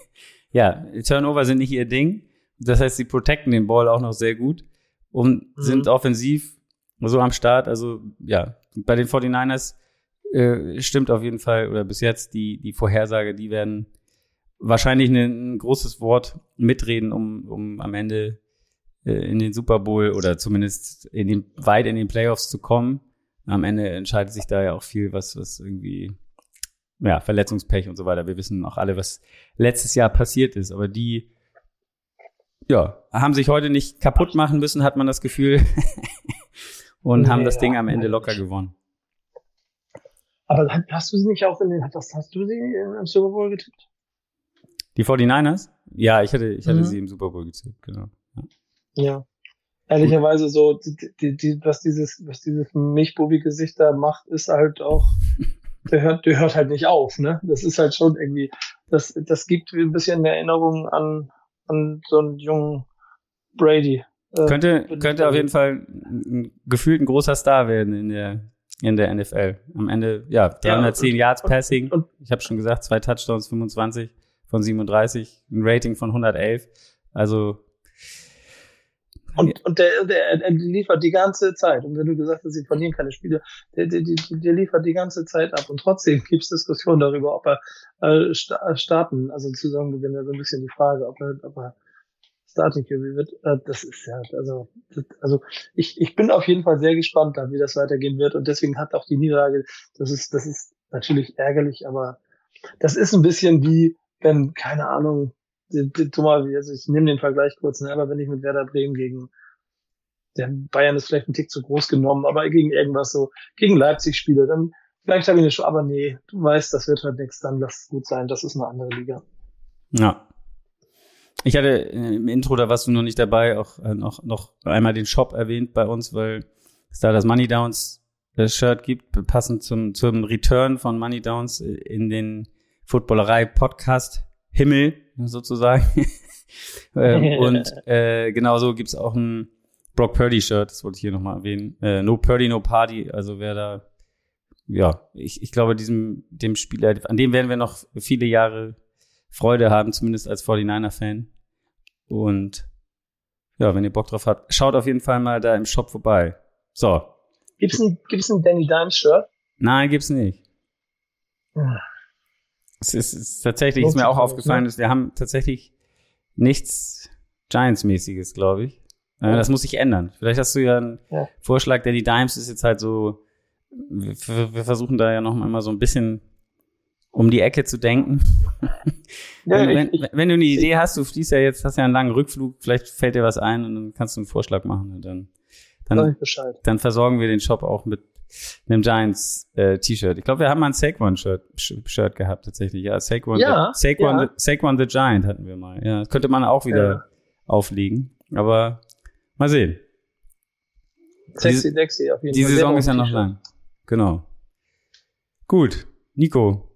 ja, Turnover sind nicht ihr Ding. Das heißt, sie protecten den Ball auch noch sehr gut und mhm. sind offensiv so am Start. Also ja, bei den 49ers äh, stimmt auf jeden Fall, oder bis jetzt die, die Vorhersage, die werden wahrscheinlich eine, ein großes Wort mitreden, um, um am Ende äh, in den Super Bowl oder zumindest in den, weit in den Playoffs zu kommen. Am Ende entscheidet sich da ja auch viel, was, was irgendwie, ja, Verletzungspech und so weiter. Wir wissen auch alle, was letztes Jahr passiert ist, aber die ja, haben sich heute nicht kaputt machen müssen, hat man das Gefühl. und nee, haben das Ding am Ende locker gewonnen. Aber hast du sie nicht auch in den, hast, hast du sie im Super Bowl getippt? Die 49ers? Ja, ich hatte, ich hatte mhm. sie im Super Bowl getippt, genau. Ja. ja. Ehrlicherweise so, die, die, die, was dieses, was dieses Milchbubi-Gesicht da macht, ist halt auch, der hört, der hört halt nicht auf, ne? Das ist halt schon irgendwie, das, das gibt ein bisschen eine Erinnerung an, an so einen jungen Brady. Äh, könnte, könnte auf jeden Fall ein, gefühlt ein großer Star werden in der, in der NFL. Am Ende, ja, 310 ja, und, Yards Passing. Und, und, ich habe schon gesagt, zwei Touchdowns, 25 von 37, ein Rating von 111. Also und, und der, der, der liefert die ganze Zeit. Und wenn du gesagt hast, sie verlieren keine Spiele, der, der, der, der liefert die ganze Zeit ab. Und trotzdem gibt es Diskussionen darüber, ob er äh, starten, also zusammen Saisonbeginn ja so ein bisschen die Frage, ob er, ob er Starting QB wird. Äh, das ist ja, also, das, also ich, ich bin auf jeden Fall sehr gespannt, wie das weitergehen wird. Und deswegen hat auch die Niederlage, das ist, das ist natürlich ärgerlich, aber das ist ein bisschen wie, wenn, keine Ahnung, Thomas, also ich nehme den Vergleich kurz, ne, aber wenn ich mit Werder Bremen gegen der Bayern ist vielleicht ein Tick zu groß genommen, aber gegen irgendwas so, gegen Leipzig spiele, dann vielleicht habe ich eine schon, aber nee, du weißt, das wird halt nichts, dann lass es gut sein, das ist eine andere Liga. Ja. Ich hatte äh, im Intro, da warst du noch nicht dabei, auch äh, noch, noch einmal den Shop erwähnt bei uns, weil es da das Money Downs das Shirt gibt, passend zum, zum Return von Money Downs in den Footballerei Podcast Himmel sozusagen. ähm, und äh, genauso gibt's auch ein Brock Purdy-Shirt, das wollte ich hier nochmal erwähnen. Äh, no Purdy, no Party. Also wer da, ja, ich, ich glaube, diesem, dem Spieler, an dem werden wir noch viele Jahre Freude haben, zumindest als 49er-Fan. Und ja, wenn ihr Bock drauf habt, schaut auf jeden Fall mal da im Shop vorbei. So. Gibt's ein, gibt's ein Danny Dimes Shirt? Nein, gibt's nicht. Es ist, ist tatsächlich, ist mir auch aufgefallen, ne? dass wir haben tatsächlich nichts Giants-mäßiges, glaube ich. Äh. Das muss sich ändern. Vielleicht hast du ja einen ja. Vorschlag, Danny Dimes ist jetzt halt so wir, wir versuchen da ja noch mal so ein bisschen um die Ecke zu denken. Ja, wenn, ich- wenn, wenn du eine Idee hast, du fließt ja jetzt, hast ja einen langen Rückflug, vielleicht fällt dir was ein und dann kannst du einen Vorschlag machen und dann, dann, dann versorgen wir den Shop auch mit einem Giants äh, T-Shirt. Ich glaube, wir haben mal ein Saquon Shirt, Sh- Shirt gehabt tatsächlich. Ja, Saquon, Ja, the, Saquon, ja. the, Saquon the Giant hatten wir mal. Ja, das könnte man auch wieder Ja. auflegen, aber mal sehen. Sexy, sexy auf jeden Die Fall. Saison Sehr ist ja noch lang. Genau. Gut, Nico.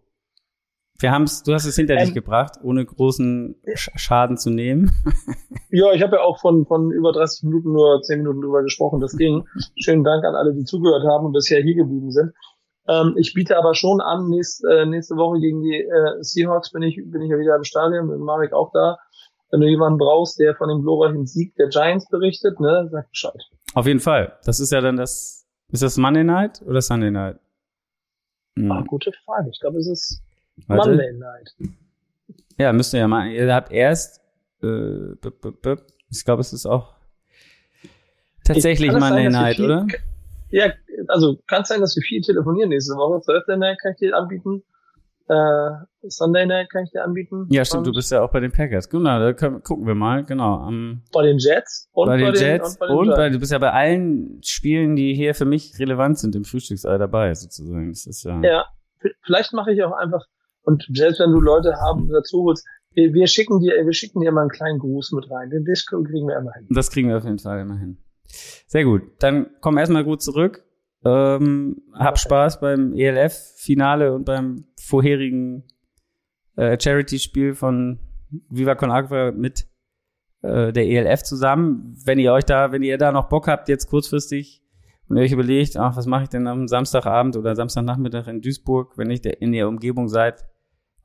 Wir haben's, du hast es hinter dich Ähm, gebracht, ohne großen Sch Schaden zu nehmen. Ja, ich habe ja auch von, von über 30 Minuten nur 10 Minuten drüber gesprochen. Das ging. Schönen Dank an alle, die zugehört haben und bisher hier geblieben sind. Ähm, ich biete aber schon an, nächst, äh, nächste Woche gegen die äh, Seahawks bin ich, bin ich ja wieder im Stadion, mit Marek auch da. Wenn du jemanden brauchst, der von dem glorreichen Sieg der Giants berichtet, ne, sag Bescheid. Auf jeden Fall. Das ist ja dann das, ist das Monday Night oder Sunday Night? Hm, Ah, gute Frage. Ich glaube, es ist warte. Monday Night. Ja, müsst ihr ja mal. Ihr habt erst, äh, b -b -b ich glaube, es ist auch tatsächlich sein, Monday wir Night, viel- oder? Ja, also kann es sein, dass wir viel telefonieren nächste Woche. Thursday Night kann ich dir anbieten. Äh, Sunday Night kann ich dir anbieten. Ja, stimmt, du Und bist ja auch bei den Packers. Genau, da können, gucken wir mal, genau. Am, bei den Jets und bei den den, Jets und bei den und bei, du bist ja bei allen Spielen, die hier für mich relevant sind, im Frühstücksei dabei, sozusagen. Das ist ja. Ja, vielleicht mache ich auch einfach, und selbst wenn du Leute haben dazu holst, wir, wir schicken dir, wir schicken dir mal einen kleinen Gruß mit rein. Den Disco kriegen wir immer hin. Das kriegen wir auf jeden Fall immer hin. Sehr gut. Dann komm erstmal gut zurück. Ähm, hab Spaß beim ELF-Finale und beim vorherigen äh, Charity-Spiel von Viva Con Agua mit äh, der ELF zusammen. Wenn ihr euch da, wenn ihr da noch Bock habt, jetzt kurzfristig und ihr euch überlegt, ach, was mache ich denn am Samstagabend oder Samstagnachmittag in Duisburg, wenn ihr da in der Umgebung seid,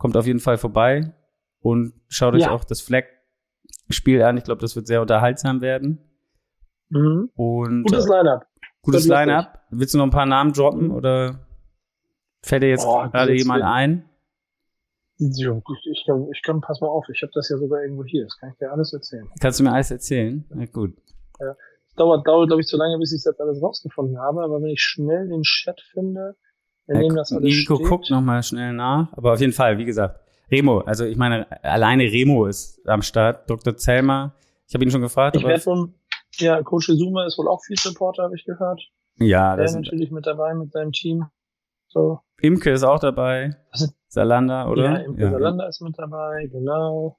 kommt auf jeden Fall vorbei und schaut euch Ja. auch das Flag-Spiel an. Ich glaube, das wird sehr unterhaltsam werden. Mhm. Und Gutes äh, Line-Up. gutes. Line-Up. Willst du noch ein paar Namen droppen oder fällt dir jetzt Oh, gerade jemand ein? Ja, ich, ich, kann, ich kann, pass mal auf, ich habe das ja sogar irgendwo hier. Das kann ich dir alles erzählen. Kannst du mir alles erzählen? Na gut. Dauert, dauert, glaube ich, zu lange, bis ich das alles rausgefunden habe. Aber wenn ich schnell den Chat finde, in dem das alles Nico steht. guckt nochmal schnell nach. Aber auf jeden Fall, wie gesagt, Remo, also ich meine, alleine Remo ist am Start. Dr. Zelmer, ich habe ihn schon gefragt, Ich werde wohl, ja, Coach Zuma ist wohl auch Field Reporter, habe ich gehört. ja, Der das ist natürlich mit dabei mit seinem Team. So, Imke ist auch dabei. Salanda, oder? Ja, im Salanda ist mit dabei, genau.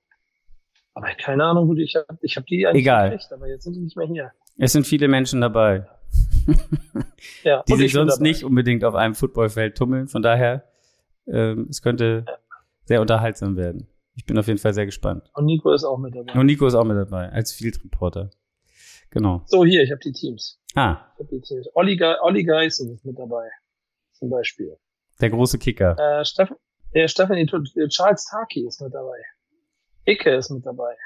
Aber keine Ahnung, gut, ich habe ich hab die eigentlich Egal. gekriegt, aber jetzt sind die nicht mehr hier. Es sind viele Menschen dabei, Ja, die sich sonst nicht unbedingt auf einem Footballfeld tummeln. Von daher, ähm, es könnte sehr unterhaltsam werden. Ich bin auf jeden Fall sehr gespannt. Und Nico ist auch mit dabei. Und Nico ist auch mit dabei, als Field Reporter. Genau. So, hier, ich habe die Teams. Ah, Ich hab die Teams. Olli, Ge Olli Geißen ist mit dabei. Zum Beispiel. der große Kicker. Äh, Steffen, ja, Stephanie, äh, Charles Taki ist mit dabei. Icke ist mit dabei.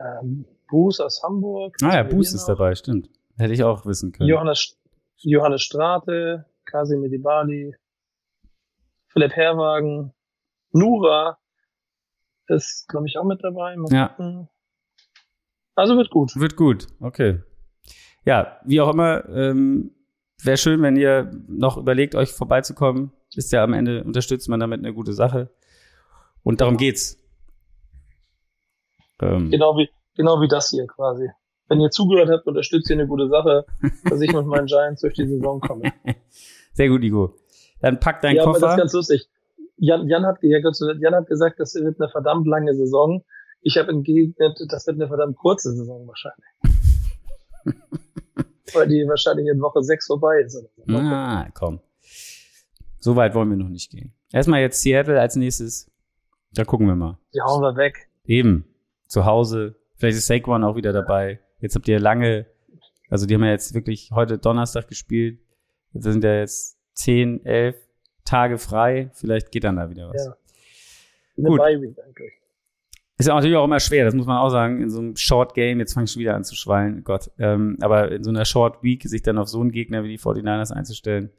Ähm, Bruce aus Hamburg. Ah ja, hier ist dabei, stimmt. Hätte ich auch wissen können. Johannes, Johannes Strate, Kasim Medibali, Philipp Herwagen, Nura ist, glaube ich, auch mit dabei. Mal Ja. gucken. Also wird gut. Wird gut, okay. Ja, wie auch immer, ähm, wäre schön, wenn ihr noch überlegt, euch vorbeizukommen. Ist ja am Ende, unterstützt man damit eine gute Sache. Und darum geht's. Ähm, Genau wie, genau wie das hier quasi. Wenn ihr zugehört habt, unterstützt ihr eine gute Sache, dass ich mit meinen Giants durch die Saison komme. Sehr gut, Igo. Dann pack deinen ja, aber das Koffer. ist ganz lustig. Jan, Jan, hat, ja, Jan hat gesagt, das wird eine verdammt lange Saison. Ich habe entgegnet, das wird eine verdammt kurze Saison wahrscheinlich. Weil die wahrscheinlich in Woche 6 vorbei ist. Oder so. Ah, komm. So weit wollen wir noch nicht gehen. Erstmal jetzt Seattle als nächstes. Da gucken wir mal. Die hauen wir weg. Eben. Zu Hause. Vielleicht ist Saquon auch wieder dabei. Jetzt habt ihr lange, also die haben ja jetzt wirklich heute Donnerstag gespielt. Jetzt sind ja jetzt 10, 11 Tage frei. Vielleicht geht dann da wieder was. Ja. Eine Gut. Bye-Week eigentlich. Ist ja natürlich auch immer schwer, das muss man auch sagen, in so einem Short Game, jetzt fange ich schon wieder an zu schwallen, Gott. Ähm, aber in so einer Short Week sich dann auf so einen Gegner wie die 49ers einzustellen.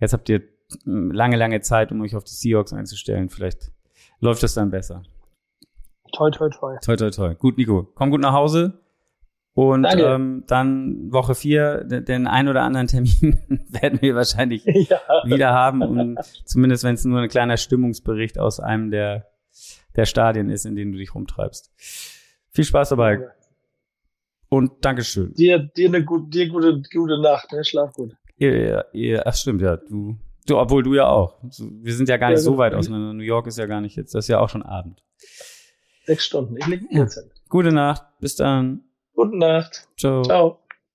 Jetzt habt ihr mm, lange, lange Zeit, um euch auf die Seahawks einzustellen. Vielleicht läuft das dann besser. Toi, toi, toi. Toi, toi, toi. Gut, Nico. Komm gut nach Hause. Und ähm, dann Woche vier, den, ein oder anderen Termin werden wir wahrscheinlich ja. wieder haben. Und zumindest wenn es nur ein kleiner Stimmungsbericht aus einem der, der Stadien ist, in denen du dich rumtreibst. Viel Spaß dabei und Dankeschön. Dir, dir eine gut, dir gute, gute Nacht, ne? Schlaf gut. Ihr, ihr, ach stimmt, ja, du, du, obwohl du ja auch. Wir sind ja gar Ja, nicht so genau. weit auseinander. New York ist ja gar nicht jetzt, das ist ja auch schon Abend. Sechs Stunden. Ich leg Ja. Gute Nacht, bis dann. Gute Nacht. Ciao. Ciao.